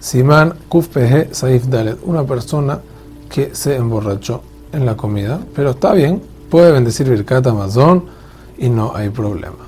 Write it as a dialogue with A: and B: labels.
A: Simán Kufpehe Saif Dalet, una persona que se emborrachó en la comida, pero está bien, puede bendecir Birkat Amazon y no hay problema.